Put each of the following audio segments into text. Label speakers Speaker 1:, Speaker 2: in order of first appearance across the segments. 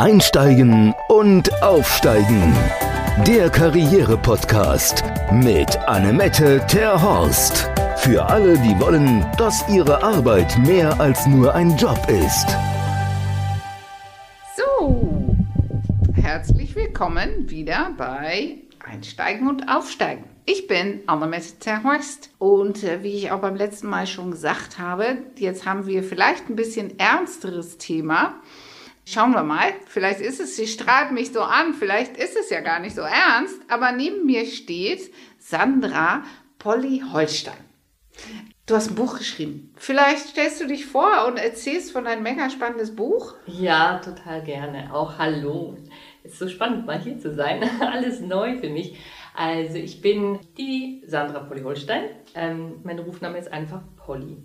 Speaker 1: Einsteigen und Aufsteigen. Der Karriere-Podcast mit Annemette Terhorst. Für alle, die wollen, dass ihre Arbeit mehr als nur ein Job ist.
Speaker 2: So, herzlich willkommen wieder bei Einsteigen und Aufsteigen. Ich bin Annemette Terhorst und äh, wie ich auch beim letzten Mal schon gesagt habe, jetzt haben wir vielleicht ein bisschen ernsteres Thema. Schauen wir mal, vielleicht ist es, sie strahlt mich so an, vielleicht ist es ja gar nicht so ernst, aber neben mir steht Sandra Polly Holstein. Du hast ein Buch geschrieben. Vielleicht stellst du dich vor und erzählst von deinem mega spannendes Buch?
Speaker 3: Ja, total gerne. Auch hallo. Ist so spannend, mal hier zu sein. Alles neu für mich. Also, ich bin die Sandra Polly Holstein. Ähm, mein Rufname ist einfach Polly.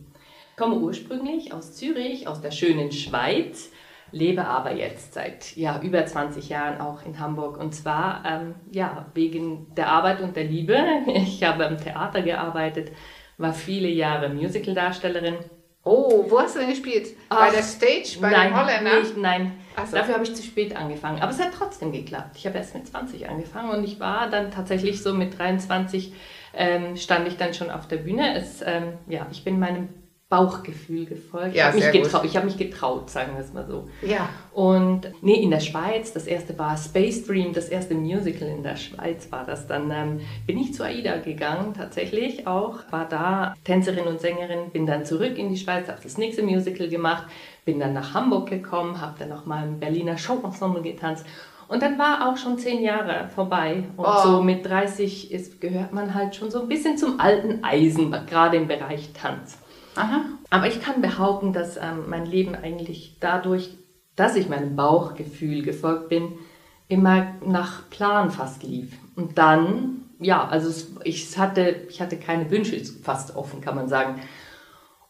Speaker 3: Komme ursprünglich aus Zürich, aus der schönen Schweiz lebe aber jetzt seit ja, über 20 Jahren auch in Hamburg und zwar ähm, ja, wegen der Arbeit und der Liebe. Ich habe am Theater gearbeitet, war viele Jahre Musicaldarstellerin.
Speaker 2: Oh, wo hast du denn gespielt? Ach, bei der Stage, bei
Speaker 3: nein,
Speaker 2: den Holländern?
Speaker 3: Nicht, nein, so. dafür habe ich zu spät angefangen. Aber es hat trotzdem geklappt. Ich habe erst mit 20 angefangen und ich war dann tatsächlich so mit 23 ähm, stand ich dann schon auf der Bühne. Es, ähm, ja, ich bin meinem Bauchgefühl gefolgt. Ja, ich habe mich, getrau hab mich getraut, sagen wir es mal so.
Speaker 2: Ja.
Speaker 3: Und nee, in der Schweiz, das erste war Space Dream, das erste Musical in der Schweiz war das. Dann ähm, bin ich zu AIDA gegangen, tatsächlich auch, war da Tänzerin und Sängerin, bin dann zurück in die Schweiz, habe das nächste Musical gemacht, bin dann nach Hamburg gekommen, habe dann noch mal im Berliner Showensemble getanzt. Und dann war auch schon zehn Jahre vorbei. Und oh. so mit 30 ist, gehört man halt schon so ein bisschen zum alten Eisen, gerade im Bereich Tanz. Aha. Aber ich kann behaupten, dass ähm, mein Leben eigentlich dadurch, dass ich meinem Bauchgefühl gefolgt bin, immer nach Plan fast lief. Und dann, ja, also es, ich, hatte, ich hatte keine Wünsche, fast offen kann man sagen.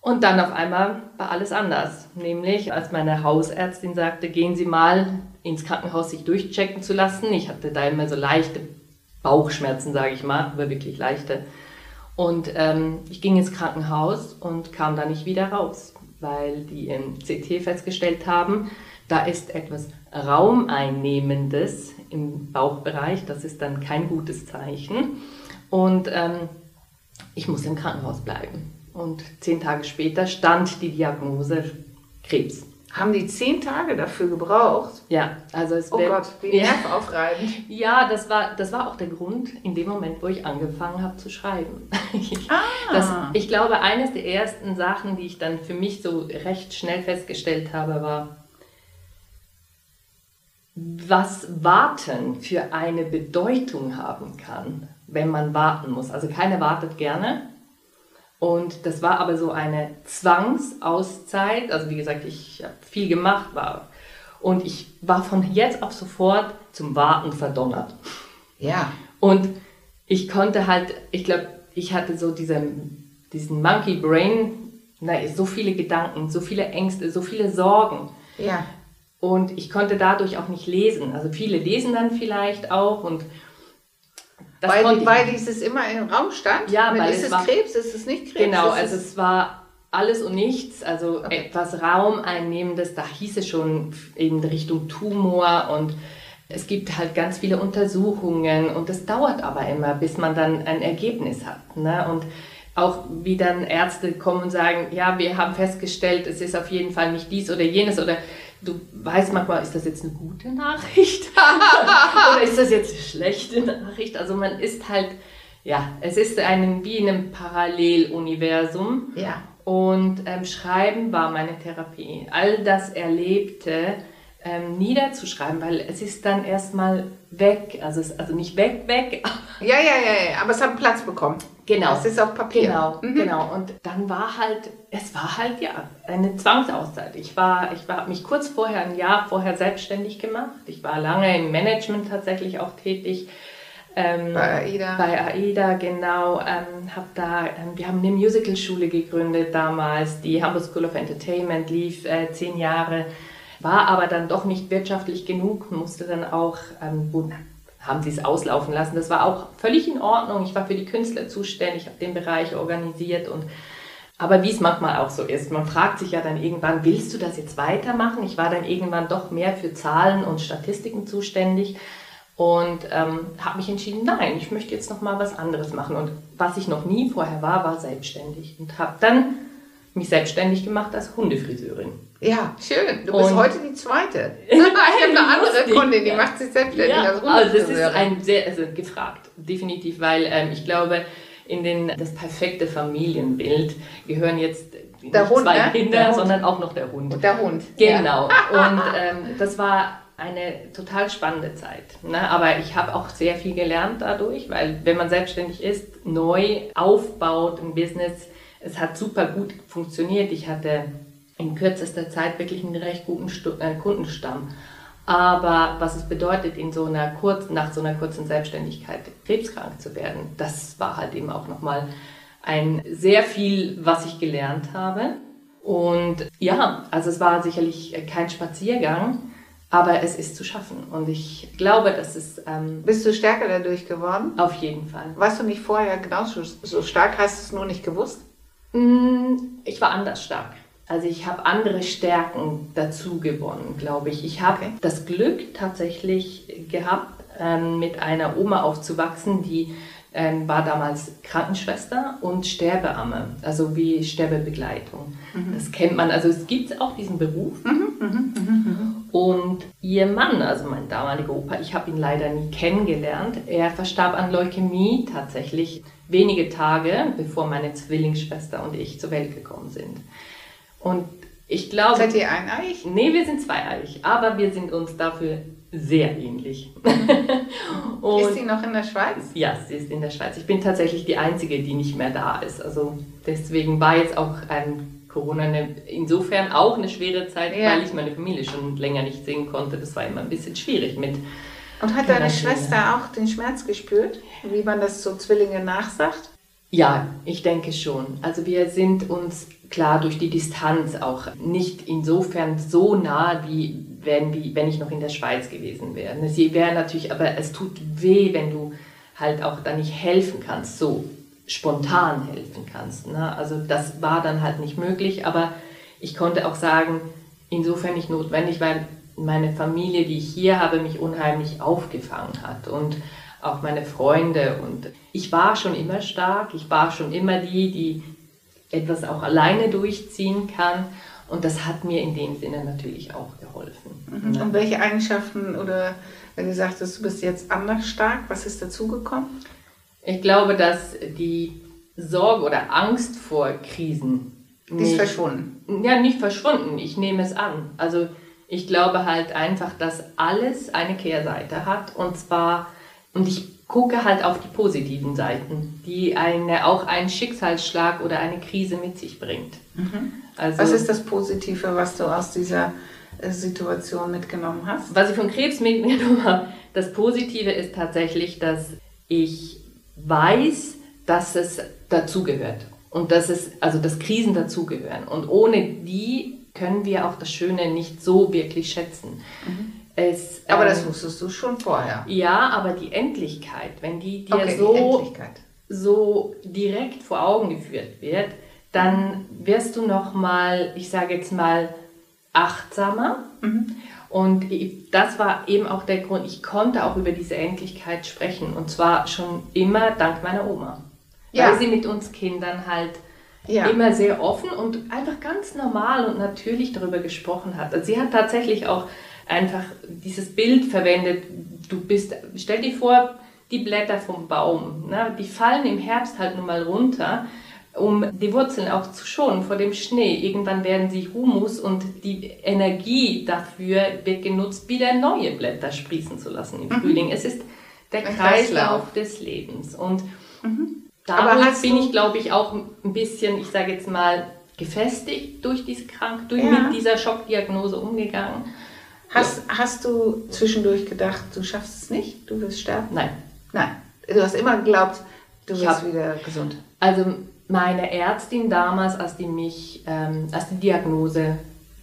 Speaker 3: Und dann auf einmal war alles anders. Nämlich, als meine Hausärztin sagte, gehen Sie mal ins Krankenhaus sich durchchecken zu lassen. Ich hatte da immer so leichte Bauchschmerzen, sage ich mal, aber wirklich leichte. Und ähm, ich ging ins Krankenhaus und kam da nicht wieder raus, weil die im CT festgestellt haben, da ist etwas Raumeinnehmendes im Bauchbereich. Das ist dann kein gutes Zeichen. Und ähm, ich muss im Krankenhaus bleiben. Und zehn Tage später stand die Diagnose Krebs.
Speaker 2: Haben die zehn Tage dafür gebraucht?
Speaker 3: Ja, also es
Speaker 2: Oh
Speaker 3: wär,
Speaker 2: Gott, wie ja. nervaufreibend.
Speaker 3: Ja, das war, das war auch der Grund in dem Moment, wo ich angefangen habe zu schreiben.
Speaker 2: ah.
Speaker 3: Das, ich glaube, eines der ersten Sachen, die ich dann für mich so recht schnell festgestellt habe, war, was Warten für eine Bedeutung haben kann, wenn man warten muss. Also keiner wartet gerne, und das war aber so eine Zwangsauszeit. Also wie gesagt, ich habe viel gemacht, war und ich war von jetzt auf sofort zum Warten verdonnert.
Speaker 2: Ja.
Speaker 3: Und ich konnte halt, ich glaube, ich hatte so diesen, diesen Monkey Brain, na, so viele Gedanken, so viele Ängste, so viele Sorgen.
Speaker 2: Ja.
Speaker 3: Und ich konnte dadurch auch nicht lesen. Also viele lesen dann vielleicht auch und
Speaker 2: das weil, weil dieses immer im Raum stand?
Speaker 3: Ja, weil
Speaker 2: ist
Speaker 3: es,
Speaker 2: es
Speaker 3: war,
Speaker 2: Krebs, ist es nicht Krebs?
Speaker 3: Genau, also es war alles und nichts, also okay. etwas Raumeinnehmendes, da hieß es schon in Richtung Tumor und es gibt halt ganz viele Untersuchungen und es dauert aber immer, bis man dann ein Ergebnis hat. Ne? Und auch wie dann Ärzte kommen und sagen, ja, wir haben festgestellt, es ist auf jeden Fall nicht dies oder jenes oder du weißt manchmal, ist das jetzt eine gute Nachricht oder ist das jetzt eine schlechte Nachricht? Also man ist halt, ja, es ist einem, wie in einem Paralleluniversum.
Speaker 2: Ja.
Speaker 3: Und ähm, Schreiben war meine Therapie. All das Erlebte ähm, niederzuschreiben, weil es ist dann erstmal weg. Also, es, also nicht weg, weg.
Speaker 2: Ja, ja, ja, ja, aber es hat Platz bekommen.
Speaker 3: Genau.
Speaker 2: Es ist auf Papier.
Speaker 3: Genau, mhm. genau. Und dann war halt, es war halt ja eine Zwangsauszeit. Ich war, ich war mich kurz vorher, ein Jahr vorher selbstständig gemacht. Ich war lange im Management tatsächlich auch tätig.
Speaker 2: Ähm, bei AIDA.
Speaker 3: Bei AIDA, genau. Ähm, hab da, ähm, wir haben eine Musicalschule gegründet damals. Die Hamburg School of Entertainment lief äh, zehn Jahre, war aber dann doch nicht wirtschaftlich genug, musste dann auch, ähm, haben sie es auslaufen lassen. Das war auch völlig in Ordnung. Ich war für die Künstler zuständig, habe den Bereich organisiert und Aber wie es manchmal auch so ist, man fragt sich ja dann irgendwann, willst du das jetzt weitermachen? Ich war dann irgendwann doch mehr für Zahlen und Statistiken zuständig und ähm, habe mich entschieden, nein, ich möchte jetzt noch mal was anderes machen. Und was ich noch nie vorher war, war selbstständig und habe dann mich selbstständig gemacht als Hundefriseurin.
Speaker 2: Ja, schön. Du bist und heute die zweite. ich habe eine andere Kundin, die macht sich selbstständig ja, als
Speaker 3: Hundefriseurin. Also das ist ein sehr, also gefragt, definitiv, weil ähm, ich glaube, in den, das perfekte Familienbild gehören jetzt
Speaker 2: der Hund,
Speaker 3: zwei
Speaker 2: ne?
Speaker 3: Kinder, sondern auch noch der Hund.
Speaker 2: Und der Hund.
Speaker 3: Genau. Ja. Und ähm, das war eine total spannende Zeit. Ne? Aber ich habe auch sehr viel gelernt dadurch, weil wenn man selbstständig ist, neu aufbaut ein Business, es hat super gut funktioniert. Ich hatte in kürzester Zeit wirklich einen recht guten Stu äh, Kundenstamm. Aber was es bedeutet, in so einer kurzen, nach so einer kurzen Selbstständigkeit krebskrank zu werden, das war halt eben auch nochmal ein sehr viel, was ich gelernt habe. Und ja, also es war sicherlich kein Spaziergang, aber es ist zu schaffen. Und ich glaube, dass es.
Speaker 2: Ähm, Bist du stärker dadurch geworden?
Speaker 3: Auf jeden Fall.
Speaker 2: Warst du nicht vorher genauso so stark? Hast du es nur nicht gewusst?
Speaker 3: Mm, ich war anders stark. Also ich habe andere Stärken dazu gewonnen, glaube ich. Ich habe okay. das Glück tatsächlich gehabt, ähm, mit einer Oma aufzuwachsen, die ähm, war damals Krankenschwester und Sterbeamme, also wie Sterbebegleitung. Mhm. Das kennt man, also es gibt auch diesen Beruf. Mhm, mh, mh, mh. Und ihr Mann, also mein damaliger Opa, ich habe ihn leider nie kennengelernt, er verstarb an Leukämie tatsächlich wenige Tage, bevor meine Zwillingsschwester und ich zur Welt gekommen sind. Und ich glaube.
Speaker 2: Seid ihr eineich?
Speaker 3: Nee, wir sind zweieich, aber wir sind uns dafür sehr ähnlich.
Speaker 2: ist sie noch in der Schweiz?
Speaker 3: Ja, sie ist in der Schweiz. Ich bin tatsächlich die Einzige, die nicht mehr da ist. Also deswegen war jetzt auch ein Corona eine, insofern auch eine schwere Zeit, ja. weil ich meine Familie schon länger nicht sehen konnte. Das war immer ein bisschen schwierig mit.
Speaker 2: Und hat deine Schwester auch den Schmerz gespürt, wie man das so Zwillinge nachsagt?
Speaker 3: Ja, ich denke schon. Also wir sind uns klar durch die Distanz auch nicht insofern so nah, wie wenn, wie wenn ich noch in der Schweiz gewesen wäre. Sie wäre natürlich, aber es tut weh, wenn du halt auch da nicht helfen kannst, so spontan helfen kannst. Ne? Also das war dann halt nicht möglich, aber ich konnte auch sagen, insofern nicht notwendig, weil meine Familie, die ich hier habe, mich unheimlich aufgefangen hat und auch meine Freunde und ich war schon immer stark, ich war schon immer die, die etwas auch alleine durchziehen kann und das hat mir in dem Sinne natürlich auch geholfen.
Speaker 2: Mhm. Und welche Eigenschaften oder wenn du sagtest, du bist jetzt anders stark, was ist dazugekommen?
Speaker 3: Ich glaube, dass die Sorge oder Angst vor Krisen.
Speaker 2: Die ist verschwunden.
Speaker 3: Ja, nicht verschwunden. Ich nehme es an. Also ich glaube halt einfach, dass alles eine Kehrseite hat. Und zwar, und ich gucke halt auf die positiven Seiten, die eine, auch einen Schicksalsschlag oder eine Krise mit sich bringt.
Speaker 2: Mhm. Also, was ist das Positive, was du aus dieser äh, Situation mitgenommen hast?
Speaker 3: Was ich von Krebs mitgenommen habe, das Positive ist tatsächlich, dass ich weiß, dass es dazugehört und dass es, also dass Krisen dazugehören. Und ohne die können wir auch das Schöne nicht so wirklich schätzen.
Speaker 2: Mhm. Es, aber ähm, das wusstest du schon vorher.
Speaker 3: Ja, aber die Endlichkeit, wenn die dir okay, so, die so direkt vor Augen geführt wird, dann wirst du noch mal, ich sage jetzt mal, achtsamer. Mhm. Und das war eben auch der Grund, ich konnte auch über diese Endlichkeit sprechen. Und zwar schon immer dank meiner Oma. Ja. Weil sie mit uns Kindern halt ja. immer sehr offen und einfach ganz normal und natürlich darüber gesprochen hat. Also sie hat tatsächlich auch einfach dieses Bild verwendet, du bist, stell dir vor, die Blätter vom Baum, ne, die fallen im Herbst halt nun mal runter um die Wurzeln auch zu schonen vor dem Schnee. Irgendwann werden sie Humus und die Energie dafür wird genutzt, wieder neue Blätter sprießen zu lassen im mhm. Frühling. Es ist der Ein Kreislauf, des Lebens. Und mhm. dadurch bin ich, glaube ich, auch ein bisschen, ich sage jetzt mal, gefestigt durch diese Krankheit, durch ja. mit dieser Schockdiagnose umgegangen.
Speaker 2: Hast, hast du zwischendurch gedacht, du schaffst es nicht, du wirst sterben?
Speaker 3: Nein.
Speaker 2: Nein. Du hast immer geglaubt, du wirst hab, wieder gesund.
Speaker 3: Also meine Ärztin damals, als die mich, ähm, als die Diagnose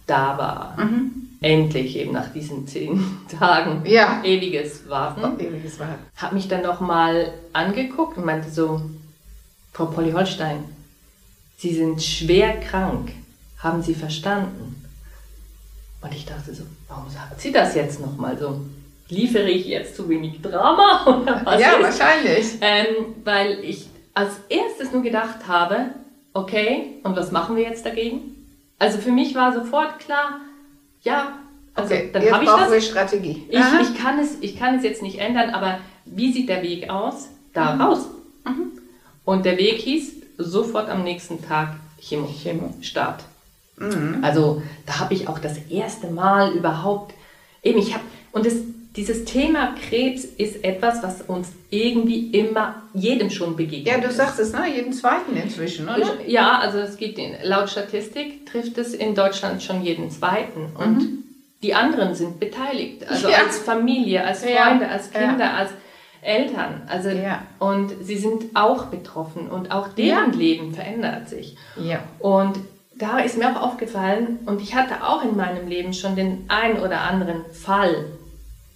Speaker 3: da war, mhm. endlich eben nach diesen zehn Tagen
Speaker 2: ja.
Speaker 3: ewiges Warten,
Speaker 2: ewiges Warten,
Speaker 3: hat mich dann nochmal angeguckt und meinte so, Frau Polly Holstein, Sie sind schwer krank. Haben Sie verstanden? Und ich dachte so, warum sagt sie das jetzt nochmal so? Liefere ich jetzt zu wenig Drama? Oder was
Speaker 2: ja,
Speaker 3: ist?
Speaker 2: wahrscheinlich.
Speaker 3: Ähm, weil ich als erstes nur gedacht habe, okay, und was machen wir jetzt dagegen? Also für mich war sofort klar, ja, also
Speaker 2: Okay,
Speaker 3: dann habe ich das.
Speaker 2: wir Strategie.
Speaker 3: Ich, ich, kann es, ich kann es jetzt nicht ändern, aber wie sieht der Weg aus? Da raus. Und der Weg hieß sofort am nächsten Tag Chemo.
Speaker 2: Chemo.
Speaker 3: Start. Also da habe ich auch das erste Mal überhaupt, eben ich habe, und das, dieses Thema Krebs ist etwas, was uns irgendwie immer jedem schon begegnet.
Speaker 2: ja, du sagst es, ne? Jeden zweiten inzwischen, oder?
Speaker 3: Ja, also es gibt laut Statistik trifft es in Deutschland schon jeden zweiten und die anderen sind beteiligt, also
Speaker 2: Ja.
Speaker 3: als Familie, als
Speaker 2: Ja.
Speaker 3: Freunde, als
Speaker 2: Ja.
Speaker 3: Kinder, als Eltern, also
Speaker 2: Ja.
Speaker 3: und sie sind auch betroffen und auch deren
Speaker 2: Ja.
Speaker 3: Leben verändert sich
Speaker 2: Ja.
Speaker 3: und da ist mir auch aufgefallen und ich hatte auch in meinem Leben schon den ein oder anderen Fall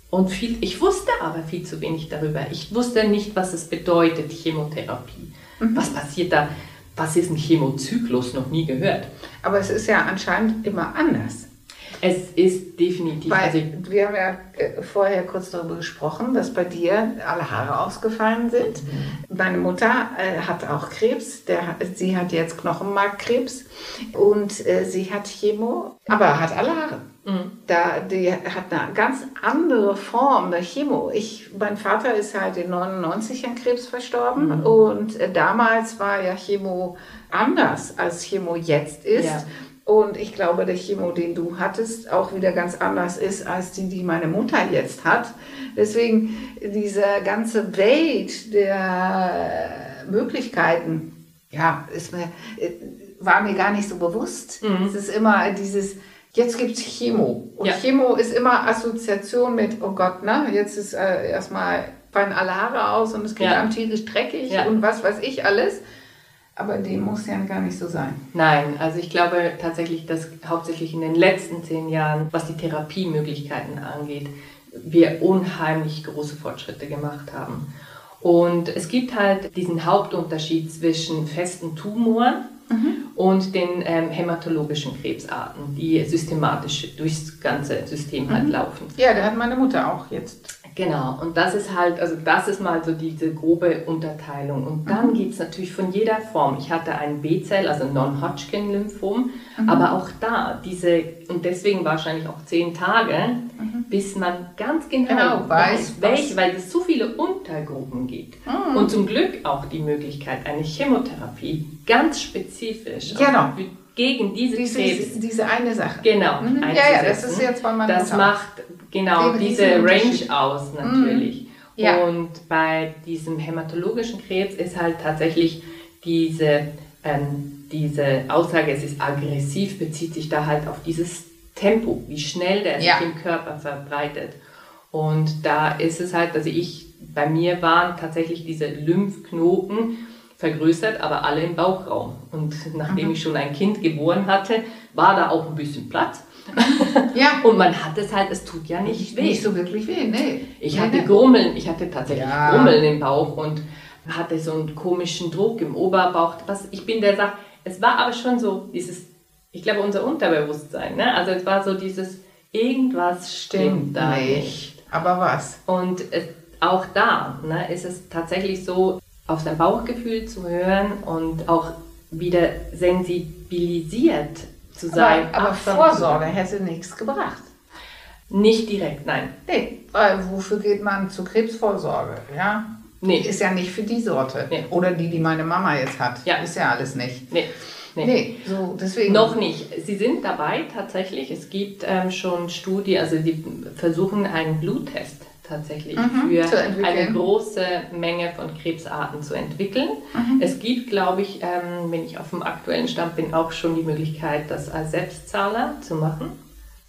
Speaker 3: und viel, ich wusste aber viel zu wenig darüber. Ich wusste nicht, was es bedeutet, Chemotherapie. Was passiert da? Was ist ein Chemozyklus? Noch nie gehört.
Speaker 2: Aber es ist ja anscheinend immer anders.
Speaker 3: Es ist definitiv.
Speaker 2: Weil
Speaker 3: also,
Speaker 2: wir haben ja äh, vorher kurz darüber gesprochen, dass bei dir alle Haare ausgefallen sind. Meine Mutter äh, hat auch Krebs. Der, sie hat jetzt Knochenmarkkrebs und äh, sie hat Chemo, aber hat alle Haare. Da, die hat eine ganz andere Form der Chemo. Ich, mein Vater ist halt in 99 an Krebs verstorben und äh, damals war ja Chemo anders, als Chemo jetzt ist.
Speaker 3: Ja.
Speaker 2: Und ich glaube, der Chemo, den du hattest, auch wieder ganz anders ist als die, die meine Mutter jetzt hat. Deswegen diese ganze Welt der Möglichkeiten, ja, ist mir, war mir gar nicht so bewusst. Es ist immer dieses, jetzt gibt es Chemo. Und
Speaker 3: Ja.
Speaker 2: Chemo ist immer Assoziation mit, oh Gott, ne, jetzt ist äh, erstmal fallen alle Haare aus und es geht
Speaker 3: Ja.
Speaker 2: einem tierisch dreckig
Speaker 3: Ja.
Speaker 2: und was weiß ich alles. Aber dem muss ja gar nicht so sein.
Speaker 3: nein, also ich glaube tatsächlich, dass hauptsächlich in den letzten zehn Jahren, was die Therapiemöglichkeiten angeht, wir unheimlich große Fortschritte gemacht haben. Und es gibt halt diesen Hauptunterschied zwischen festen Tumoren und den ähm, hämatologischen Krebsarten, die systematisch durchs ganze System halt laufen.
Speaker 2: Ja, der hat meine Mutter auch jetzt.
Speaker 3: Genau, und das ist halt, also das ist mal so diese grobe Unterteilung. Und dann gibt es natürlich von jeder Form. Ich hatte ein B-Zell, also Non-Hodgkin-Lymphom, aber auch da diese, und deswegen wahrscheinlich auch zehn Tage, bis man ganz genau,
Speaker 2: Genau, weiß,
Speaker 3: welche, weil es so viele Untergruppen gibt. Und zum Glück auch die Möglichkeit, eine Chemotherapie ganz spezifisch
Speaker 2: Genau.
Speaker 3: gegen diese,
Speaker 2: Diese,
Speaker 3: Krebs
Speaker 2: diese eine Sache.
Speaker 3: Genau.
Speaker 2: Mhm. Ja, ja, das ist jetzt von meiner
Speaker 3: Das macht genau diese Range aus natürlich.
Speaker 2: Ja.
Speaker 3: Und bei diesem hämatologischen Krebs ist halt tatsächlich diese, ähm, diese Aussage, es ist aggressiv, bezieht sich da halt auf dieses Tempo, wie schnell der
Speaker 2: Ja.
Speaker 3: sich im Körper verbreitet. Und da ist es halt, also ich, bei mir waren tatsächlich diese Lymphknoten vergrößert, aber alle im Bauchraum. Und
Speaker 2: Mhm.
Speaker 3: nachdem ich schon ein Kind geboren hatte, war da auch ein bisschen Platz.
Speaker 2: Ja,
Speaker 3: Und man hat es halt, es tut ja nicht weh.
Speaker 2: nicht so wirklich weh, nee.
Speaker 3: Ich
Speaker 2: Nee,
Speaker 3: hatte
Speaker 2: nee.
Speaker 3: Grummeln, ich hatte tatsächlich
Speaker 2: Ja.
Speaker 3: Grummeln im Bauch und hatte so einen komischen Druck im Oberbauch. Was ich bin der Sache, es war aber schon so dieses, ich glaube unser Unterbewusstsein, ne? Also es war so dieses irgendwas stimmt, da
Speaker 2: nicht.
Speaker 3: nicht.
Speaker 2: Aber was?
Speaker 3: Und es, auch da ne, ist es tatsächlich so, auf sein Bauchgefühl zu hören und auch wieder sensibilisiert zu sein.
Speaker 2: aber aber Vorsorge hätte nichts gebracht.
Speaker 3: Nicht direkt, nein.
Speaker 2: Nee, weil wofür geht man zur Krebsvorsorge? Ja?
Speaker 3: Nee.
Speaker 2: Ist ja nicht für die Sorte.
Speaker 3: Nee.
Speaker 2: Oder die, die meine Mama jetzt hat.
Speaker 3: Ja.
Speaker 2: Ist ja alles nicht.
Speaker 3: Nee. nee.
Speaker 2: Nee, so deswegen.
Speaker 3: Noch nicht. Sie sind dabei tatsächlich. Es gibt ähm, schon Studien, also die versuchen einen Bluttest tatsächlich
Speaker 2: Mhm,
Speaker 3: für eine große Menge von Krebsarten zu entwickeln.
Speaker 2: Mhm.
Speaker 3: Es gibt, glaube ich, ähm, wenn ich auf dem aktuellen Stand bin, auch schon die Möglichkeit, das als Selbstzahler zu machen.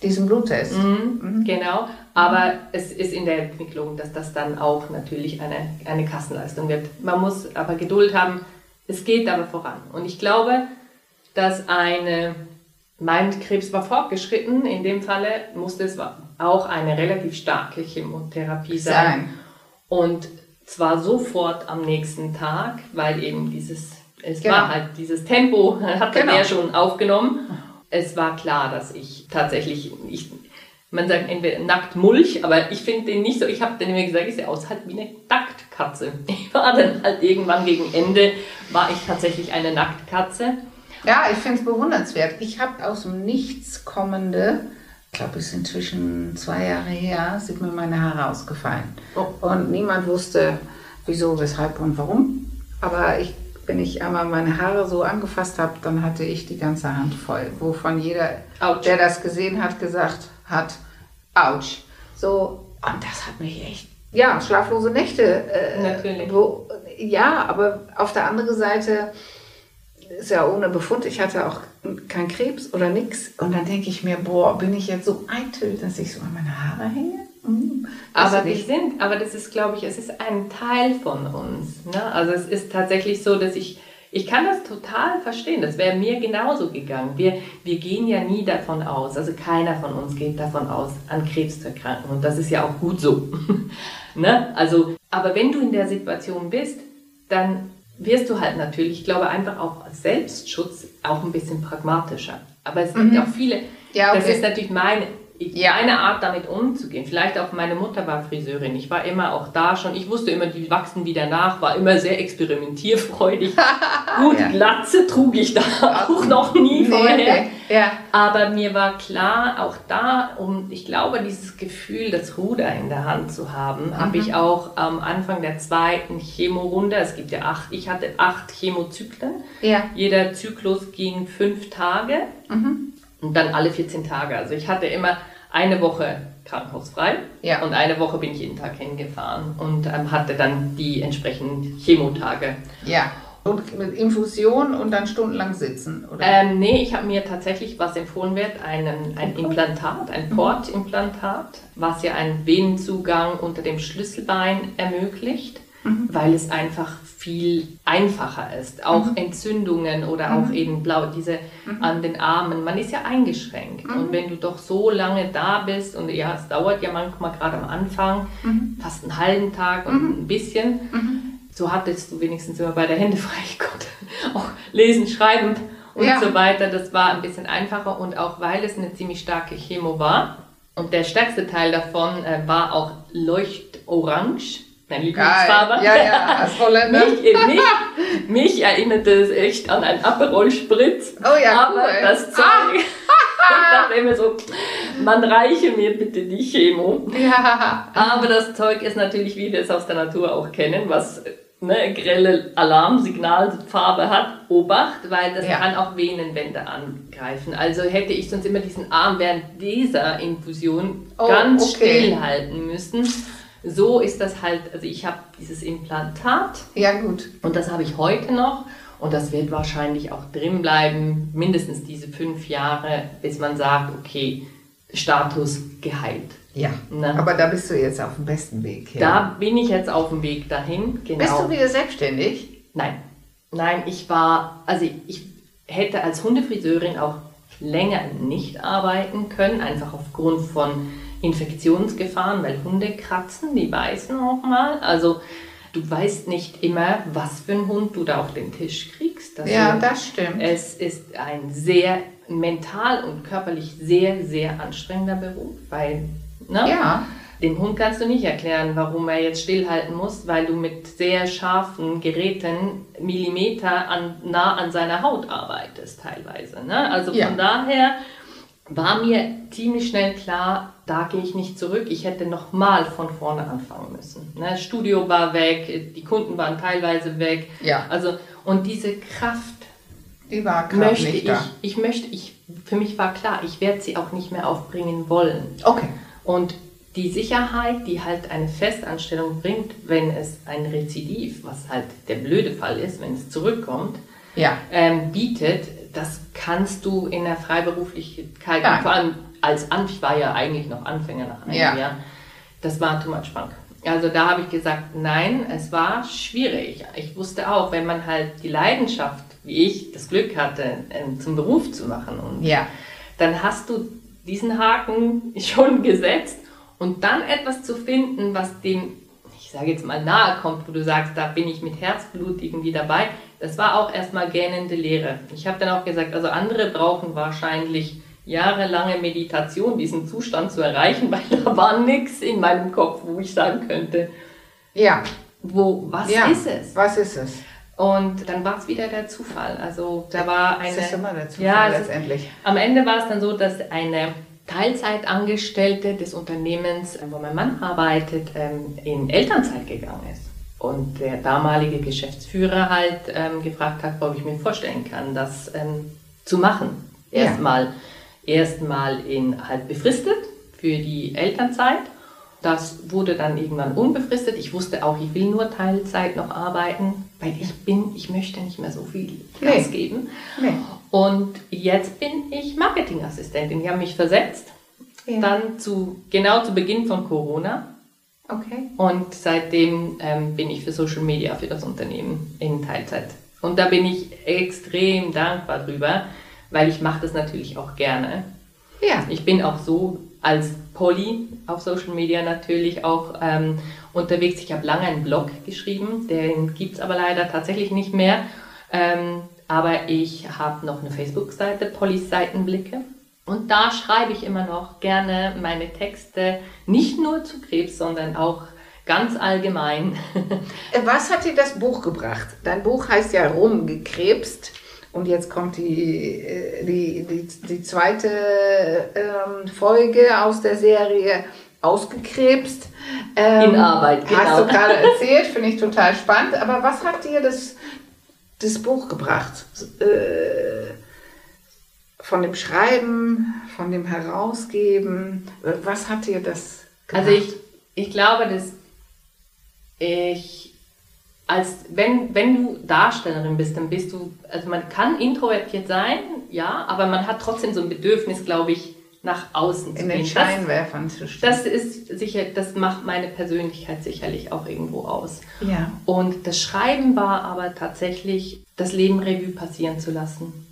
Speaker 2: Diesen Bluttest.
Speaker 3: Mhm, Genau, aber es ist in der Entwicklung, dass das dann auch natürlich eine, eine Kassenleistung wird. Man muss aber Geduld haben, es geht aber voran. Und ich glaube, dass eine, mein Krebs war fortgeschritten, in dem Falle musste es auch eine relativ starke Chemotherapie sein.
Speaker 2: Sein.
Speaker 3: Und zwar sofort am nächsten Tag, weil eben dieses Es
Speaker 2: Genau.
Speaker 3: war halt dieses Tempo, hat
Speaker 2: Genau.
Speaker 3: er schon aufgenommen. Es war klar, dass ich tatsächlich, ich, man sagt entweder nackt Mulch, aber ich finde den nicht so, ich habe dann immer gesagt, ich sehe aus halt wie eine Nacktkatze. Ich war dann halt irgendwann gegen Ende, war ich tatsächlich eine Nacktkatze.
Speaker 2: Ja, ich finde es bewundernswert. Ich habe aus dem Nichts kommende, ich glaube, es ist inzwischen zwei Jahre her, sind mir meine Haare ausgefallen.
Speaker 3: Oh.
Speaker 2: Und niemand wusste, wieso, weshalb und warum. Aber ich, wenn ich einmal meine Haare so angefasst habe, dann hatte ich die ganze Hand voll. Wovon jeder,
Speaker 3: Autsch.
Speaker 2: der das gesehen hat, gesagt hat, ouch. So, und das hat mich echt, ja, schlaflose Nächte. Äh,
Speaker 3: Natürlich.
Speaker 2: Wo, ja, aber auf der anderen Seite ist ja ohne Befund. Ich hatte auch keinen Krebs oder nix. Und dann denke ich mir, boah, bin ich jetzt so eitel, dass ich so an meine Haare hänge? Hm, weiß
Speaker 3: Aber
Speaker 2: ich
Speaker 3: wir sind, aber das ist, glaube ich, es ist ein Teil von uns. Ne? Also es ist tatsächlich so, dass ich, ich kann das total verstehen. Das wäre mir genauso gegangen. Wir, wir gehen ja nie davon aus, also keiner von uns geht davon aus, an Krebs zu erkranken. Und das ist ja auch gut so. ne? Also, aber wenn du in der Situation bist, dann wirst du halt natürlich, ich glaube, einfach auch als Selbstschutz auch ein bisschen pragmatischer. Aber es gibt auch viele,
Speaker 2: Mhm. Ja,
Speaker 3: das
Speaker 2: okay.
Speaker 3: ist natürlich meine,
Speaker 2: Ja.
Speaker 3: meine Art, damit umzugehen. Vielleicht auch meine Mutter war Friseurin. Ich war immer auch da schon. Ich wusste immer, die wachsen wieder nach, war immer sehr experimentierfreudig. Gut,
Speaker 2: Ja.
Speaker 3: Glatze trug ich da auch noch nie
Speaker 2: Nee,
Speaker 3: vorher.
Speaker 2: nee. Ja.
Speaker 3: Aber mir war klar, auch da, um, ich glaube, dieses Gefühl, das Ruder in der Hand zu haben, habe ich auch am Anfang der zweiten Chemorunde, es gibt ja acht, ich hatte acht Chemozyklen.
Speaker 2: Ja.
Speaker 3: Jeder Zyklus ging fünf Tage und dann alle 14 Tage. Also ich hatte immer eine Woche krankenhausfrei
Speaker 2: Ja.
Speaker 3: und eine Woche bin ich jeden Tag hingefahren und ähm, hatte dann die entsprechenden Chemotage.
Speaker 2: Ja. Und mit Infusion und dann stundenlang sitzen, oder?
Speaker 3: Ähm, nee, ich habe mir tatsächlich, was empfohlen wird, einen, ein Implantat, ein Portimplantat, was ja einen Venenzugang unter dem Schlüsselbein ermöglicht, weil es einfach viel einfacher ist. Auch Entzündungen oder auch eben blau, diese an den Armen, man ist ja eingeschränkt. Und wenn du doch so lange da bist, und ja, es dauert ja manchmal gerade am Anfang, fast einen halben Tag und ein bisschen, so hattest du wenigstens immer bei der Hände frei, ich konnte auch lesen, schreiben und
Speaker 2: Ja.
Speaker 3: so weiter. Das war ein bisschen einfacher und auch weil es eine ziemlich starke Chemo war und der stärkste Teil davon äh, war auch leuchtorange, meine Lieblingsfarbe.
Speaker 2: Ja, ja, als Holländer.
Speaker 3: Mich, äh, mich, mich erinnerte es echt an einen Aperol Spritz.
Speaker 2: Oh ja,
Speaker 3: aber
Speaker 2: cool.
Speaker 3: das Zeug. ich dachte immer so, man reiche mir bitte die Chemo.
Speaker 2: Ja.
Speaker 3: Aber das Zeug ist natürlich, wie wir es aus der Natur auch kennen, was ne, grelle Alarmsignalfarbe hat. Obacht, weil das
Speaker 2: Ja.
Speaker 3: kann auch Venenwände angreifen. Also hätte ich sonst immer diesen Arm während dieser Infusion
Speaker 2: Oh,
Speaker 3: ganz
Speaker 2: okay.
Speaker 3: still halten müssen. So ist das halt, also ich habe dieses Implantat
Speaker 2: Ja, gut.
Speaker 3: und das habe ich heute noch. Und das wird wahrscheinlich auch drin bleiben, mindestens diese fünf Jahre, bis man sagt, okay, Status geheilt.
Speaker 2: Ja.
Speaker 3: Ne?
Speaker 2: Aber da bist du jetzt auf dem besten Weg. Ja.
Speaker 3: Da bin ich jetzt auf dem Weg dahin. Genau.
Speaker 2: Bist du wieder selbstständig?
Speaker 3: Nein. Nein, ich war, also ich hätte als Hundefriseurin auch länger nicht arbeiten können, einfach aufgrund von Infektionsgefahren, weil Hunde kratzen, die beißen auch mal. Also du weißt nicht immer, was für einen Hund du da auf den Tisch kriegst. Also,
Speaker 2: Ja, das stimmt.
Speaker 3: es ist ein sehr mental und körperlich sehr, sehr anstrengender Beruf, weil ne,
Speaker 2: Ja.
Speaker 3: dem Hund kannst du nicht erklären, warum er jetzt stillhalten muss, weil du mit sehr scharfen Geräten Millimeter an, nah an seiner Haut arbeitest teilweise. Ne? Also
Speaker 2: Ja.
Speaker 3: von daher war mir ziemlich schnell klar, da gehe ich nicht zurück. Ich hätte nochmal von vorne anfangen müssen. Ne? Das Studio war weg, die Kunden waren teilweise weg.
Speaker 2: Ja.
Speaker 3: Also, und diese Kraft
Speaker 2: Die war
Speaker 3: möchte
Speaker 2: nicht
Speaker 3: ich,
Speaker 2: da.
Speaker 3: ich möchte, ich, für mich war klar, ich werde sie auch nicht mehr aufbringen wollen.
Speaker 2: Okay.
Speaker 3: Und die Sicherheit, die halt eine Festanstellung bringt, wenn es ein Rezidiv, was halt der blöde Fall ist, wenn es zurückkommt,
Speaker 2: Ja.
Speaker 3: ähm, bietet, das kannst du in der Freiberuflichkeit,
Speaker 2: Nein.
Speaker 3: vor allem als Anf ich war ja eigentlich noch Anfänger nach einem
Speaker 2: Ja.
Speaker 3: Jahr, das war too much funk. Also da habe ich gesagt, nein, es war schwierig. Ich wusste auch, wenn man halt die Leidenschaft, wie ich, das Glück hatte, ähm, zum Beruf zu machen und
Speaker 2: Ja.
Speaker 3: dann hast du diesen Haken schon gesetzt und dann etwas zu finden, was dem, ich sage jetzt mal, nahe kommt, wo du sagst, da bin ich mit Herzblut irgendwie dabei, das war auch erstmal gähnende Lehre. Ich habe dann auch gesagt, also andere brauchen wahrscheinlich jahrelange Meditation, diesen Zustand zu erreichen, weil da war nichts in meinem Kopf, wo ich sagen könnte,
Speaker 2: Ja,
Speaker 3: wo, was
Speaker 2: ja.
Speaker 3: ist es?
Speaker 2: Was ist es?
Speaker 3: Und dann war es wieder der Zufall. Also da war eine.
Speaker 2: Das ist immer der Zufall
Speaker 3: Ja, es ist-
Speaker 2: letztendlich.
Speaker 3: Am Ende war es dann so, dass eine Teilzeitangestellte des Unternehmens, wo mein Mann arbeitet, ähm, in Elternzeit gegangen ist. Und der damalige Geschäftsführer halt ähm, gefragt hat, ob ich mir vorstellen kann, das ähm, zu machen.
Speaker 2: Ja.
Speaker 3: Erstmal, erstmal in halt befristet für die Elternzeit. Das wurde dann irgendwann unbefristet. Ich wusste auch, ich will nur Teilzeit noch arbeiten, weil ich bin, ich möchte nicht mehr so viel Gas
Speaker 2: Nee.
Speaker 3: geben.
Speaker 2: Nee.
Speaker 3: Und jetzt bin ich Marketingassistentin. Die haben mich versetzt,
Speaker 2: Ja.
Speaker 3: dann zu, genau zu Beginn von Corona.
Speaker 2: Okay.
Speaker 3: Und seitdem ähm, bin ich für Social Media für das Unternehmen in Teilzeit. Und da bin ich extrem dankbar drüber, weil ich mache das natürlich auch gerne.
Speaker 2: Ja.
Speaker 3: Ich bin auch so als Polly auf Social Media natürlich auch ähm, unterwegs. Ich habe lange einen Blog geschrieben, den gibt es aber leider tatsächlich nicht mehr. Ähm, aber ich habe noch eine Facebook-Seite, Pollys Seitenblicke. Und da schreibe ich immer noch gerne meine Texte, nicht nur zu Krebs, sondern auch ganz allgemein.
Speaker 2: Äh, Was hat dir das Buch gebracht? Dein Buch heißt ja Rumgekrebst. Und jetzt kommt die, äh, die, die, die zweite ähm, Folge aus der Serie Ausgekrebst. Ähm,
Speaker 3: In Arbeit,
Speaker 2: Hast
Speaker 3: genau.
Speaker 2: du gerade erzählt, finde ich total spannend. Aber was hat dir das, das Buch gebracht? Äh, von dem Schreiben, von dem Herausgeben? Äh, Was hat dir das gebracht?
Speaker 3: Also ich, ich glaube, dass ich als wenn, wenn du Darstellerin bist, dann bist du, also man kann introvertiert sein, ja, aber man hat trotzdem so ein Bedürfnis, glaube ich, nach außen zu
Speaker 2: in den
Speaker 3: gehen. Das,
Speaker 2: Scheinwerfern zu stehen.
Speaker 3: das ist sicher, das macht meine Persönlichkeit sicherlich auch irgendwo aus.
Speaker 2: ja.
Speaker 3: Und das Schreiben war aber tatsächlich, das Leben Revue passieren zu lassen.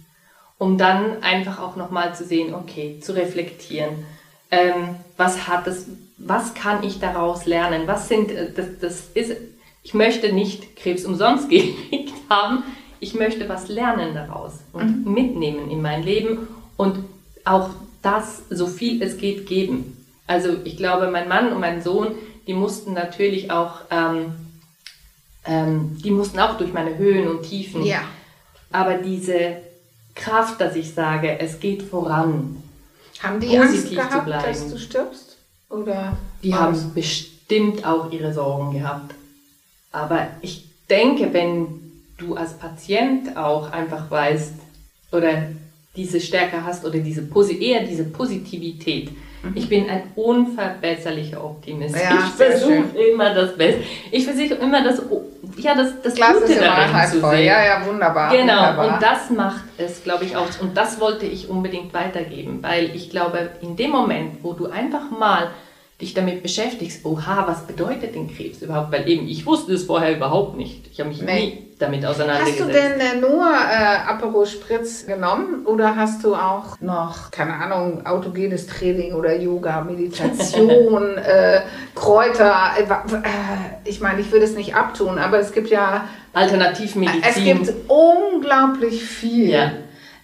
Speaker 3: Um dann einfach auch nochmal zu sehen, okay, zu reflektieren. Ähm, was hat es, was kann ich daraus lernen? Was sind, äh, das, das ist, ich möchte nicht Krebs umsonst gekriegt haben. Ich möchte was lernen daraus und mitnehmen in mein Leben und auch das, so viel es geht, geben. Also ich glaube, mein Mann und mein Sohn, die mussten natürlich auch ähm, ähm, die mussten auch durch meine Höhen und Tiefen.
Speaker 2: Ja.
Speaker 3: Aber diese Kraft, dass ich sage, es geht voran,
Speaker 2: Haben die
Speaker 3: positiv
Speaker 2: Angst
Speaker 3: zu
Speaker 2: gehabt,
Speaker 3: bleiben.
Speaker 2: dass du stirbst? Oder
Speaker 3: die haben bestimmt auch ihre Sorgen gehabt. Aber ich denke, wenn du als Patient auch einfach weißt oder diese Stärke hast oder diese eher diese Positivität. Ich bin ein unverbesserlicher Optimist.
Speaker 2: Mhm. Ja,
Speaker 3: ich versuche immer das Beste. Ich versuche immer das, ja, das, das
Speaker 2: Glas
Speaker 3: Gute
Speaker 2: ist
Speaker 3: darin
Speaker 2: halb
Speaker 3: zu
Speaker 2: voll.
Speaker 3: sehen.
Speaker 2: Ja, ja, wunderbar.
Speaker 3: Genau,
Speaker 2: wunderbar.
Speaker 3: und das macht es, glaube ich, aus. Und das wollte ich unbedingt weitergeben, weil ich glaube, in dem Moment, wo du einfach mal dich damit beschäftigst, oha, was bedeutet denn Krebs überhaupt? Weil eben, ich wusste es vorher überhaupt nicht. Ich habe mich
Speaker 2: Nee.
Speaker 3: nie damit
Speaker 2: Hast
Speaker 3: auseinandergesetzt.
Speaker 2: du denn äh, nur äh, Aperol Spritz genommen oder hast du auch noch, keine Ahnung, autogenes Training oder Yoga, Meditation, äh, Kräuter? Äh, äh, ich meine, ich will das nicht abtun, aber es gibt ja,
Speaker 3: Alternativmedizin.
Speaker 2: es gibt unglaublich viel.
Speaker 3: Ja.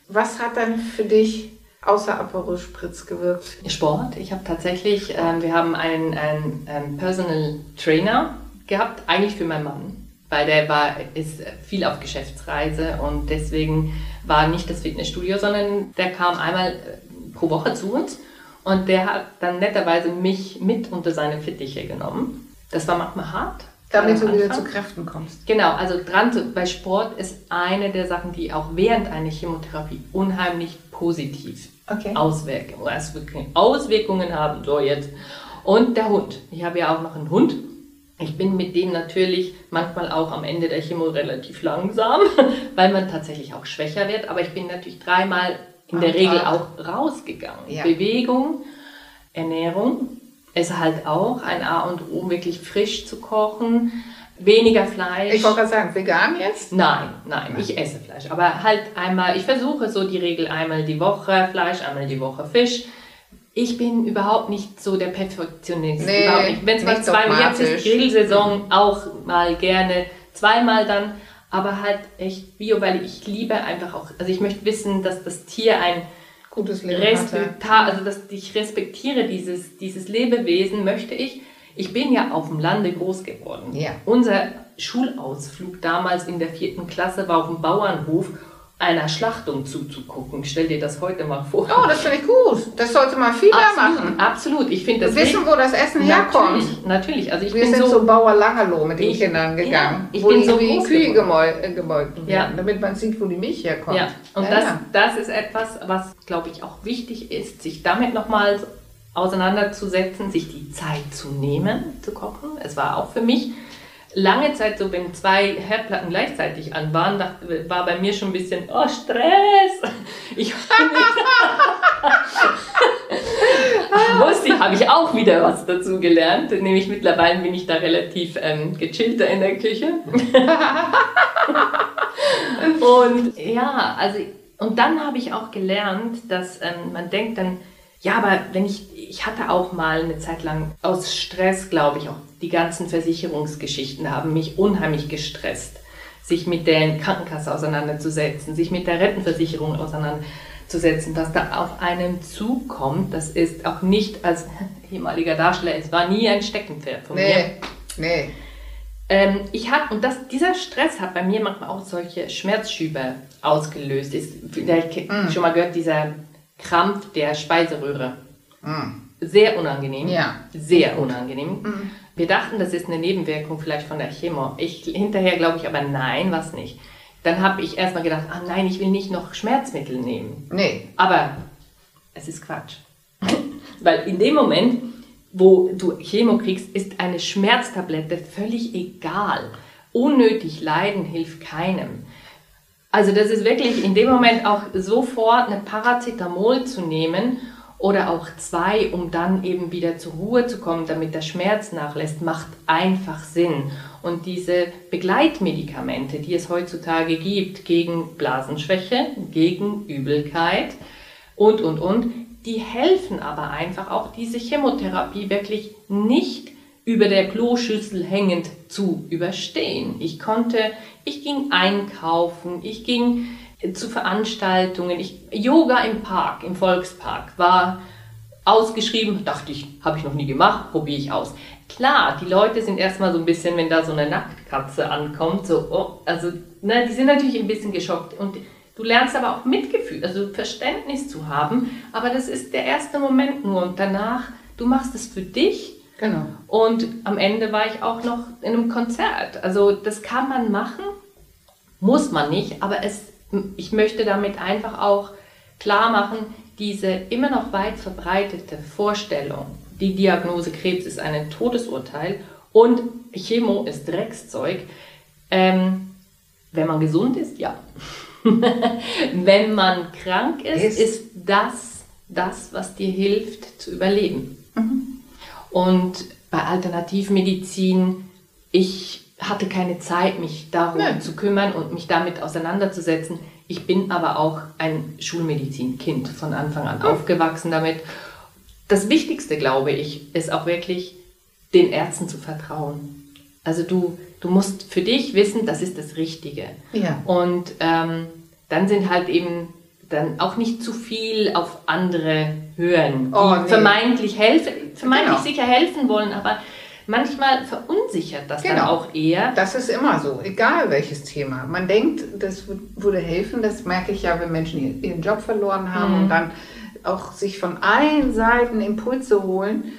Speaker 2: Was hat dann für dich außer Aperol Spritz gewirkt?
Speaker 3: Sport. Ich habe tatsächlich, ähm, wir haben einen, einen, einen Personal Trainer gehabt, eigentlich für meinen Mann, weil der war, ist viel auf Geschäftsreise und deswegen war nicht das Fitnessstudio, sondern der kam einmal äh, pro Woche zu uns und der hat dann netterweise mich mit unter seine Fittiche genommen. Das war manchmal hart.
Speaker 2: Damit
Speaker 3: am
Speaker 2: du wieder zu Kräften kommst.
Speaker 3: Genau, also dran zu, bei Sport ist eine der Sachen, die auch während einer Chemotherapie unheimlich positiv
Speaker 2: Okay.
Speaker 3: Auswirkungen, Auswirkungen, Auswirkungen haben. So jetzt. Und der Hund. Ich habe ja auch noch einen Hund. Ich bin mit dem natürlich manchmal auch am Ende der Chemo relativ langsam, weil man tatsächlich auch schwächer wird. Aber ich bin natürlich dreimal in der Regel auch rausgegangen.
Speaker 2: Ja.
Speaker 3: Bewegung, Ernährung ist halt auch ein A und O, wirklich frisch zu kochen, weniger Fleisch.
Speaker 2: Ich wollte gerade sagen, vegan jetzt?
Speaker 3: Nein, nein, ich esse Fleisch. Aber halt einmal, ich versuche so die Regel einmal die Woche Fleisch, einmal die Woche Fisch. Ich bin überhaupt nicht so der Perfektionist.
Speaker 2: Nee,
Speaker 3: überhaupt nicht. Wenn es mal zweimal, jetzt ist Grillsaison auch mal gerne zweimal dann. aber halt echt Bio, weil ich liebe einfach auch, also ich möchte wissen, dass das Tier ein
Speaker 2: Gutes Leben
Speaker 3: Respektar, also dass ich respektiere dieses, dieses Lebewesen, möchte ich. Ich bin ja auf dem Lande groß geworden.
Speaker 2: Ja.
Speaker 3: Unser Schulausflug damals in der vierten Klasse war auf dem Bauernhof einer Schlachtung zuzugucken. Stell dir das heute mal vor.
Speaker 2: Oh, das finde ich gut. Das sollte man viel mehr machen.
Speaker 3: Absolut. Ich finde das
Speaker 2: Wir wissen, wo das Essen herkommt.
Speaker 3: Natürlich, natürlich. Also ich
Speaker 2: Wir
Speaker 3: bin
Speaker 2: sind
Speaker 3: so,
Speaker 2: so Bauer Langerloh mit den
Speaker 3: Ich-
Speaker 2: Kindern
Speaker 3: ja,
Speaker 2: gegangen,
Speaker 3: ich
Speaker 2: wo
Speaker 3: bin
Speaker 2: die,
Speaker 3: so
Speaker 2: wie
Speaker 3: groß
Speaker 2: Kühe äh, gemolken
Speaker 3: Ja.
Speaker 2: werden, damit man sieht, wo die Milch herkommt.
Speaker 3: Ja, und
Speaker 2: Ja,
Speaker 3: das,
Speaker 2: ja.
Speaker 3: das ist etwas, was, glaube ich, auch wichtig ist, sich damit nochmal auseinanderzusetzen, sich die Zeit zu nehmen, zu kochen. Es war auch für mich lange Zeit so, wenn zwei Herdplatten gleichzeitig an waren, dachte, war bei mir schon ein bisschen, oh, Stress. Ich wusste, habe ich auch wieder was dazu gelernt. Nämlich mittlerweile bin ich da relativ ähm, gechillter in der Küche. Und ja, also, und dann habe ich auch gelernt, dass ähm, man denkt dann, ja, aber wenn ich, ich hatte auch mal eine Zeit lang aus Stress, glaube ich, auch die ganzen Versicherungsgeschichten haben mich unheimlich gestresst, sich mit der Krankenkasse auseinanderzusetzen, sich mit der Rentenversicherung auseinanderzusetzen, was da auf einem zukommt, das ist auch nicht als ehemaliger Darsteller, es war nie ein Steckenpferd von mir.
Speaker 2: Nee, nee.
Speaker 3: Ähm, ich hab, und das, dieser Stress hat bei mir manchmal auch solche Schmerzschübe ausgelöst. Ist vielleicht
Speaker 2: Mm.
Speaker 3: schon mal gehört, dieser Krampf der Speiseröhre.
Speaker 2: Mm.
Speaker 3: Sehr unangenehm.
Speaker 2: Ja.
Speaker 3: Sehr unangenehm. Wir dachten, das ist eine Nebenwirkung vielleicht von der Chemo. Ich, hinterher glaube ich aber nein, was nicht. Dann habe ich erstmal gedacht, ah nein, ich will nicht noch Schmerzmittel nehmen.
Speaker 2: Nee.
Speaker 3: Aber es ist Quatsch. Weil in dem Moment, wo du Chemo kriegst, ist eine Schmerztablette völlig egal. Unnötig leiden hilft keinem. Also das ist wirklich in dem Moment auch sofort eine Paracetamol zu nehmen oder auch zwei, um dann eben wieder zur Ruhe zu kommen, damit der Schmerz nachlässt, macht einfach Sinn. Und diese Begleitmedikamente, die es heutzutage gibt gegen Blasenschwäche, gegen Übelkeit und, und, und, die helfen aber einfach auch diese Chemotherapie wirklich nicht über der Kloschüssel hängend zu überstehen. Ich konnte, ich ging einkaufen, ich ging zu Veranstaltungen, ich, Yoga im Park, im Volkspark war ausgeschrieben, dachte ich, habe ich noch nie gemacht, probiere ich aus. Klar, die Leute sind erstmal so ein bisschen, wenn da so eine Nacktkatze ankommt, so, oh, also, ne, die sind natürlich ein bisschen geschockt. Und du lernst aber auch Mitgefühl, also Verständnis zu haben, aber das ist der erste Moment nur. Und danach, du machst es für dich
Speaker 2: Genau.
Speaker 3: und am Ende war ich auch noch in einem Konzert. Also das kann man machen, muss man nicht, aber es, ich möchte damit einfach auch klar machen, diese immer noch weit verbreitete Vorstellung, die Diagnose Krebs ist ein Todesurteil und Chemo ist Dreckszeug. Ähm, wenn man gesund ist, ja. wenn man krank ist,
Speaker 2: Ist.
Speaker 3: ist das das, was dir hilft zu überleben. Und bei Alternativmedizin, ich hatte keine Zeit, mich darum
Speaker 2: Nein.
Speaker 3: zu kümmern und mich damit auseinanderzusetzen. Ich bin aber auch ein Schulmedizinkind von Anfang an aufgewachsen damit. Das Wichtigste, glaube ich, ist auch wirklich, den Ärzten zu vertrauen. Also du, du musst für dich wissen, das ist das Richtige.
Speaker 2: Ja.
Speaker 3: Und ähm, dann sind halt eben dann auch nicht zu viel auf andere hören, die
Speaker 2: Oh, nee.
Speaker 3: vermeintlich helfen, vermeintlich
Speaker 2: Genau.
Speaker 3: sicher helfen wollen, aber manchmal verunsichert das dann
Speaker 2: Genau.
Speaker 3: auch eher.
Speaker 2: Das ist immer so, egal welches Thema. Man denkt, das wür- würde helfen, das merke ich ja, wenn Menschen ihren- Job verloren haben
Speaker 3: Mhm.
Speaker 2: und dann auch sich von allen Seiten Impulse holen.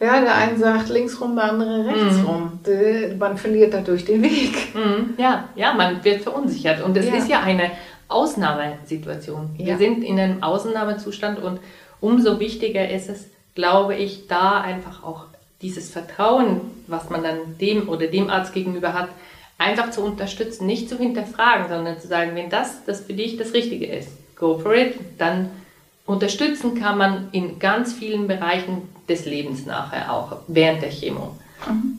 Speaker 2: Ja, der eine sagt links rum, der andere rechts
Speaker 3: Mhm.
Speaker 2: rum. D- Man verliert dadurch den Weg.
Speaker 3: Mhm, Ja, ja, man wird verunsichert. Und es
Speaker 2: Ja.
Speaker 3: ist ja eine Ausnahmesituation. Wir
Speaker 2: Ja.
Speaker 3: sind in einem Ausnahmezustand und umso wichtiger ist es, glaube ich, da einfach auch dieses Vertrauen, was man dann dem oder dem Arzt gegenüber hat, einfach zu unterstützen, nicht zu hinterfragen, sondern zu sagen, wenn das, das für dich das Richtige ist, go for it, dann unterstützen kann man in ganz vielen Bereichen des Lebens nachher auch, während der Chemo.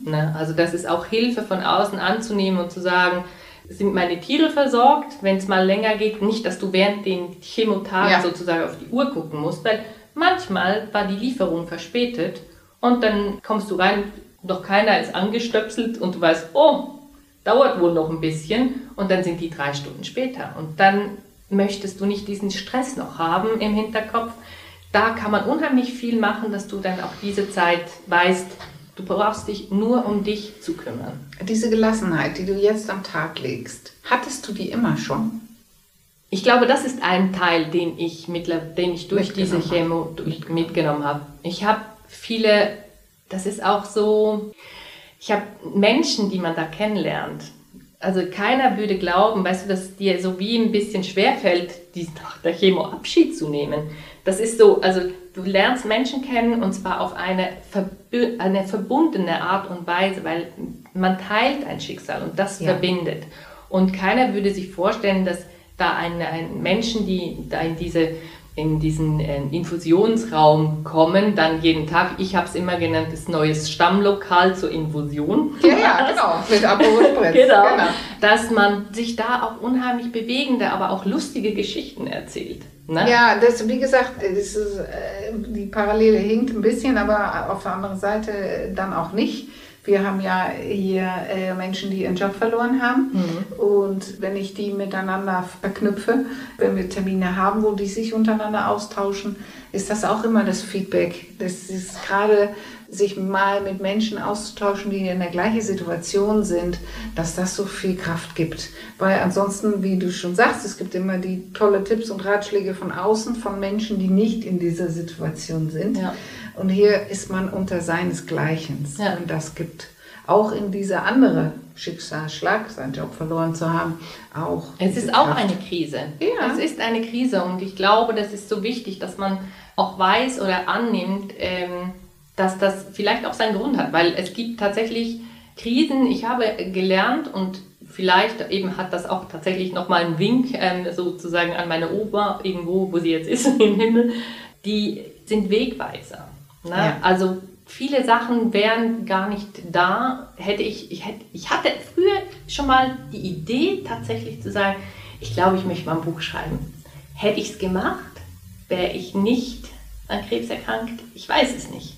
Speaker 3: Ne? Also das ist auch Hilfe von außen anzunehmen und zu sagen, sind meine Tiere versorgt, wenn es mal länger geht, nicht, dass du während den Chemotagen
Speaker 2: Ja.
Speaker 3: sozusagen auf die Uhr gucken musst, weil manchmal war die Lieferung verspätet und dann kommst du rein, noch keiner ist angestöpselt und du weißt, oh, dauert wohl noch ein bisschen und dann sind die drei Stunden später. Und dann möchtest du nicht diesen Stress noch haben im Hinterkopf. Da kann man unheimlich viel machen, dass du dann auch diese Zeit weißt, du brauchst dich nur um dich zu kümmern.
Speaker 2: Diese Gelassenheit, die du jetzt am Tag legst, hattest du die immer schon?
Speaker 3: Ich glaube, das ist ein Teil, den ich, den ich durch diese Chemo durch, mitgenommen habe. Ich habe viele, das ist auch so, ich habe Menschen, die man da kennenlernt. Also keiner würde glauben, weißt du, dass dir so wie ein bisschen schwerfällt, nach der Chemo Abschied zu nehmen. Das ist so, also du lernst Menschen kennen und zwar auf eine, eine verbundene Art und Weise, weil man teilt ein Schicksal und das ja. verbindet. Und keiner würde sich vorstellen, dass da ein, ein Menschen, die da in diese in diesen äh, Infusionsraum kommen, dann jeden Tag, ich habe es immer genannt, das neues Stammlokal zur Infusion.
Speaker 2: Ja, ja, genau, mit Aperol
Speaker 3: genau, genau, dass man sich da auch unheimlich bewegende, aber auch lustige Geschichten erzählt.
Speaker 2: Ne? Ja, das, wie gesagt, ist, äh, die Parallele hinkt ein bisschen, aber auf der anderen Seite dann auch nicht. Wir haben ja hier äh, Menschen, die ihren Job verloren haben. Mhm. Und wenn ich die miteinander verknüpfe, wenn wir Termine haben, wo die sich untereinander austauschen, ist das auch immer das Feedback. Das ist gerade sich mal mit Menschen auszutauschen, die in der gleichen Situation sind, dass das so viel Kraft gibt. Weil ansonsten, wie du schon sagst, es gibt immer die tolle Tipps und Ratschläge von außen, von Menschen, die nicht in dieser Situation sind. Ja. Und hier ist man unter seinesgleichen. Ja. Und das gibt auch in dieser andere Schicksalsschlag, seinen Job verloren zu haben, auch.
Speaker 3: Es ist auch eine Krise. Ja. Es ist eine Krise und ich glaube, das ist so wichtig, dass man auch weiß oder annimmt, ähm, dass das vielleicht auch seinen Grund hat, weil es gibt tatsächlich Krisen. Ich habe gelernt und vielleicht eben hat das auch tatsächlich nochmal einen Wink ähm, sozusagen an meine Oma irgendwo, wo sie jetzt ist im Himmel. Die sind Wegweiser. Ne? Ja. Also viele Sachen wären gar nicht da. Hätte ich, ich, hätte, ich hatte früher schon mal die Idee, tatsächlich zu sagen, ich glaube, ich möchte mal ein Buch schreiben. Hätte ich es gemacht, wäre ich nicht an Krebs erkrankt? Ich weiß es nicht.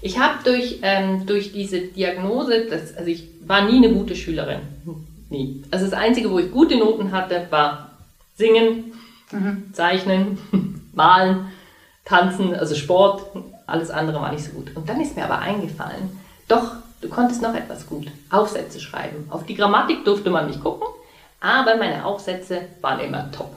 Speaker 3: Ich habe durch, ähm, durch diese Diagnose, das, also ich war nie eine gute Schülerin. Nie. Also das Einzige, wo ich gute Noten hatte, war Singen, mhm. Zeichnen, Malen, Tanzen, also Sport, alles andere war nicht so gut. Und dann ist mir aber eingefallen, doch, du konntest noch etwas gut. Aufsätze schreiben. Auf die Grammatik durfte man nicht gucken, aber meine Aufsätze waren immer top.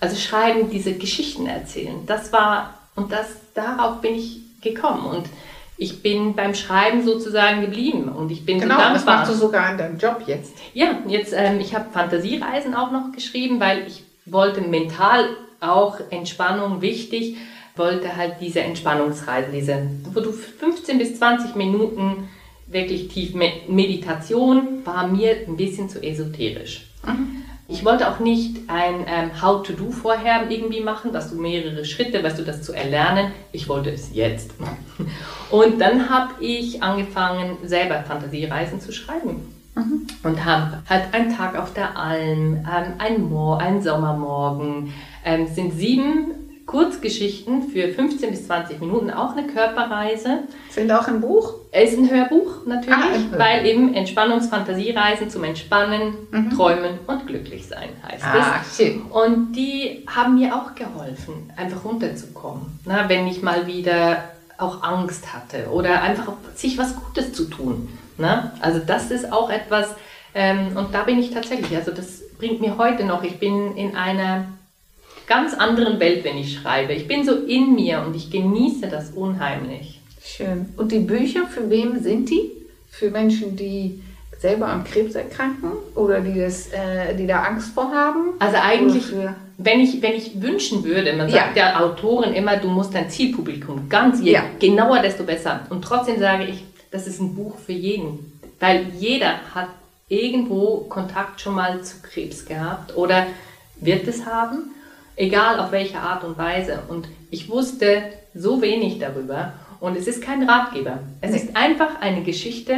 Speaker 3: Also schreiben, diese Geschichten erzählen, das war, und das, darauf bin ich gekommen. Und ich bin beim Schreiben sozusagen geblieben und ich bin
Speaker 2: genau, so dankbar. das machst du sogar in deinem Job jetzt.
Speaker 3: Ja, jetzt ähm, ich habe Fantasiereisen auch noch geschrieben, weil ich wollte mental auch Entspannung wichtig wollte halt diese Entspannungsreise, diese, wo du 15 bis 20 Minuten wirklich tief Meditation war mir ein bisschen zu esoterisch. Mhm. Ich wollte auch nicht ein ähm, How-to-Do vorher irgendwie machen, dass du mehrere Schritte, weißt du, das zu erlernen. Ich wollte es jetzt. Und dann habe ich angefangen, selber Fantasiereisen zu schreiben. Mhm. Und habe halt einen Tag auf der Alm, ähm, ein, Mo ein Sommermorgen, ähm, sind sieben Kurzgeschichten für 15 bis 20 Minuten, auch eine Körperreise.
Speaker 2: Sind auch ein Buch?
Speaker 3: Es ist ein Hörbuch natürlich, ah, weil eben Entspannungsfantasiereisen zum Entspannen, mhm. Träumen und glücklich sein heißt ah, es. Schön. Und die haben mir auch geholfen, einfach runterzukommen. Na, wenn ich mal wieder auch Angst hatte oder einfach sich was Gutes zu tun. Na? Also das ist auch etwas, ähm, und da bin ich tatsächlich, also das bringt mir heute noch, ich bin in einer ganz anderen Welt, wenn ich schreibe. Ich bin so in mir und ich genieße das unheimlich.
Speaker 2: Schön. Und die Bücher, für wem sind die? Für Menschen, die selber am Krebs erkranken oder die, das, äh, die da Angst vor haben?
Speaker 3: Also eigentlich, wenn ich, wenn ich wünschen würde, man sagt ja, ja Autoren immer, du musst dein Zielpublikum ganz je ja. genauer, desto besser. Und trotzdem sage ich, das ist ein Buch für jeden. Weil jeder hat irgendwo Kontakt schon mal zu Krebs gehabt oder wird es haben egal auf welche Art und Weise. Und ich wusste so wenig darüber. Und es ist kein Ratgeber. Es nee. ist einfach eine Geschichte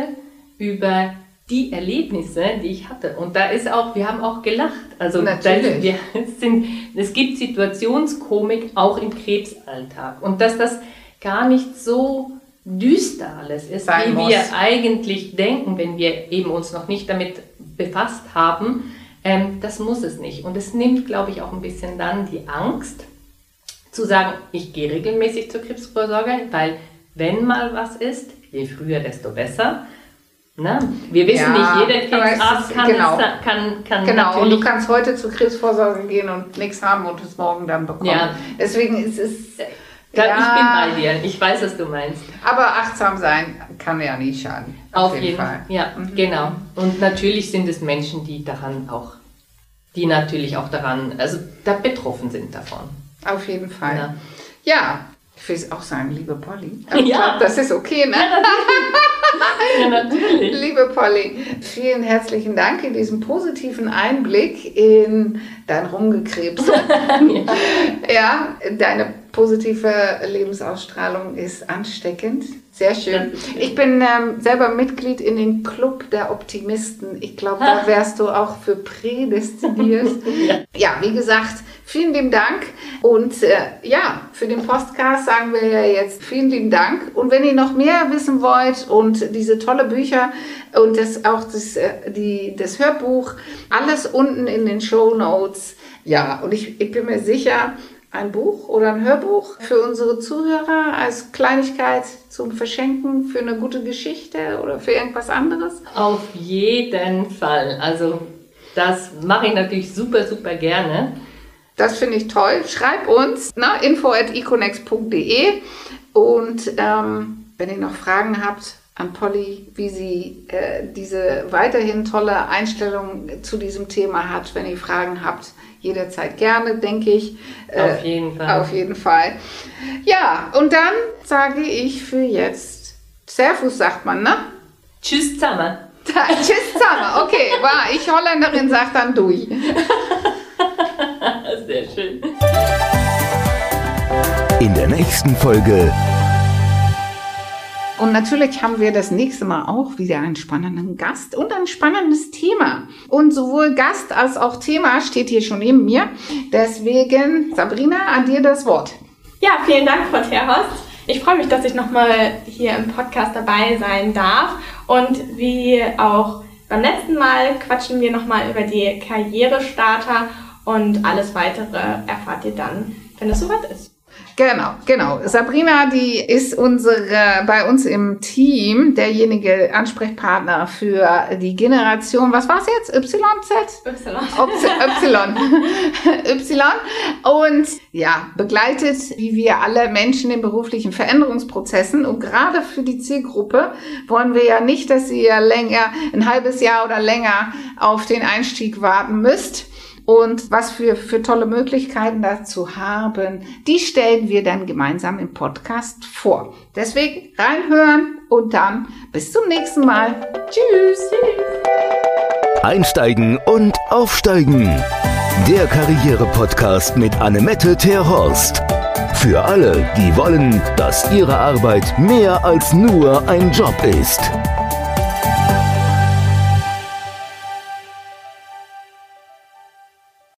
Speaker 3: über die Erlebnisse, die ich hatte. Und da ist auch, wir haben auch gelacht. Also Natürlich. Wir sind, es gibt Situationskomik auch im Krebsalltag. Und dass das gar nicht so düster alles ist, Sein wie muss. wir eigentlich denken, wenn wir eben uns noch nicht damit befasst haben. Ähm, das muss es nicht. Und es nimmt, glaube ich, auch ein bisschen dann die Angst zu sagen, ich gehe regelmäßig zur Krebsvorsorge, weil wenn mal was ist, je früher, desto besser. Na, wir wissen ja, nicht, jeder Krebsarzt kann, genau. es, kann, kann
Speaker 2: Genau, und du kannst heute zur Krebsvorsorge gehen und nichts haben und es morgen dann bekommen. Ja. Deswegen ist es...
Speaker 3: Ja, ich bin bei dir. Ich weiß, was du meinst.
Speaker 2: Aber achtsam sein kann ja nie schaden.
Speaker 3: Auf, Auf jeden, Fall. Ja, mhm. genau. Und natürlich sind es Menschen, die daran auch, die natürlich auch daran, also da betroffen sind davon.
Speaker 2: Auf jeden Fall. Ja, ja ich will es auch sagen, liebe Polly. Aber ja. Glaub, das ist okay, ne? Ja, natürlich. Liebe Polly, vielen herzlichen Dank in diesem positiven Einblick in dein Rumgekrebs. ja. ja, deine positive Lebensausstrahlung ist ansteckend. Sehr schön. Ich bin ähm, selber Mitglied in den Club der Optimisten. Ich glaube, da wärst du auch für prädestiniert. ja. ja, wie gesagt, vielen lieben Dank. Und äh, ja, für den Podcast sagen wir ja jetzt vielen lieben Dank. Und wenn ihr noch mehr wissen wollt und diese tolle Bücher und das auch das, äh, die, das Hörbuch, alles unten in den Show Notes. Ja, und ich, ich bin mir sicher, ein Buch oder ein Hörbuch für unsere Zuhörer als Kleinigkeit zum Verschenken für eine gute Geschichte oder für irgendwas anderes?
Speaker 3: Auf jeden Fall. Also das mache ich natürlich super, super gerne.
Speaker 2: Das finde ich toll. Schreib uns ne, info at econex.de und ähm, wenn ihr noch Fragen habt an Polly, wie sie äh, diese weiterhin tolle Einstellung zu diesem Thema hat, wenn ihr Fragen habt, jederzeit gerne, denke ich.
Speaker 3: Äh, auf jeden Fall.
Speaker 2: Auf jeden Fall. Ja, und dann sage ich für jetzt Servus, sagt man, ne?
Speaker 3: Tschüss zusammen.
Speaker 2: Tschüss zusammen. Okay, war ich Holländerin, sagt dann Dui.
Speaker 3: Sehr schön.
Speaker 1: In der nächsten Folge
Speaker 2: und natürlich haben wir das nächste Mal auch wieder einen spannenden Gast und ein spannendes Thema. Und sowohl Gast als auch Thema steht hier schon neben mir. Deswegen, Sabrina, an dir das Wort.
Speaker 4: Ja, vielen Dank, Frau Terhorst. Ich freue mich, dass ich nochmal hier im Podcast dabei sein darf. Und wie auch beim letzten Mal quatschen wir nochmal über die Karrierestarter und alles weitere erfahrt ihr dann, wenn es soweit ist.
Speaker 2: Genau, genau. Sabrina, die ist unsere bei uns im Team derjenige Ansprechpartner für die Generation, was war es jetzt? YZ? Y. y. Und ja, begleitet, wie wir alle Menschen in beruflichen Veränderungsprozessen. Und gerade für die Zielgruppe wollen wir ja nicht, dass ihr länger, ein halbes Jahr oder länger auf den Einstieg warten müsst und was wir für tolle Möglichkeiten dazu haben, die stellen wir dann gemeinsam im Podcast vor. Deswegen reinhören und dann bis zum nächsten Mal. Tschüss.
Speaker 1: Einsteigen und aufsteigen. Der Karriere-Podcast mit Annemette Terhorst. Für alle, die wollen, dass ihre Arbeit mehr als nur ein Job ist.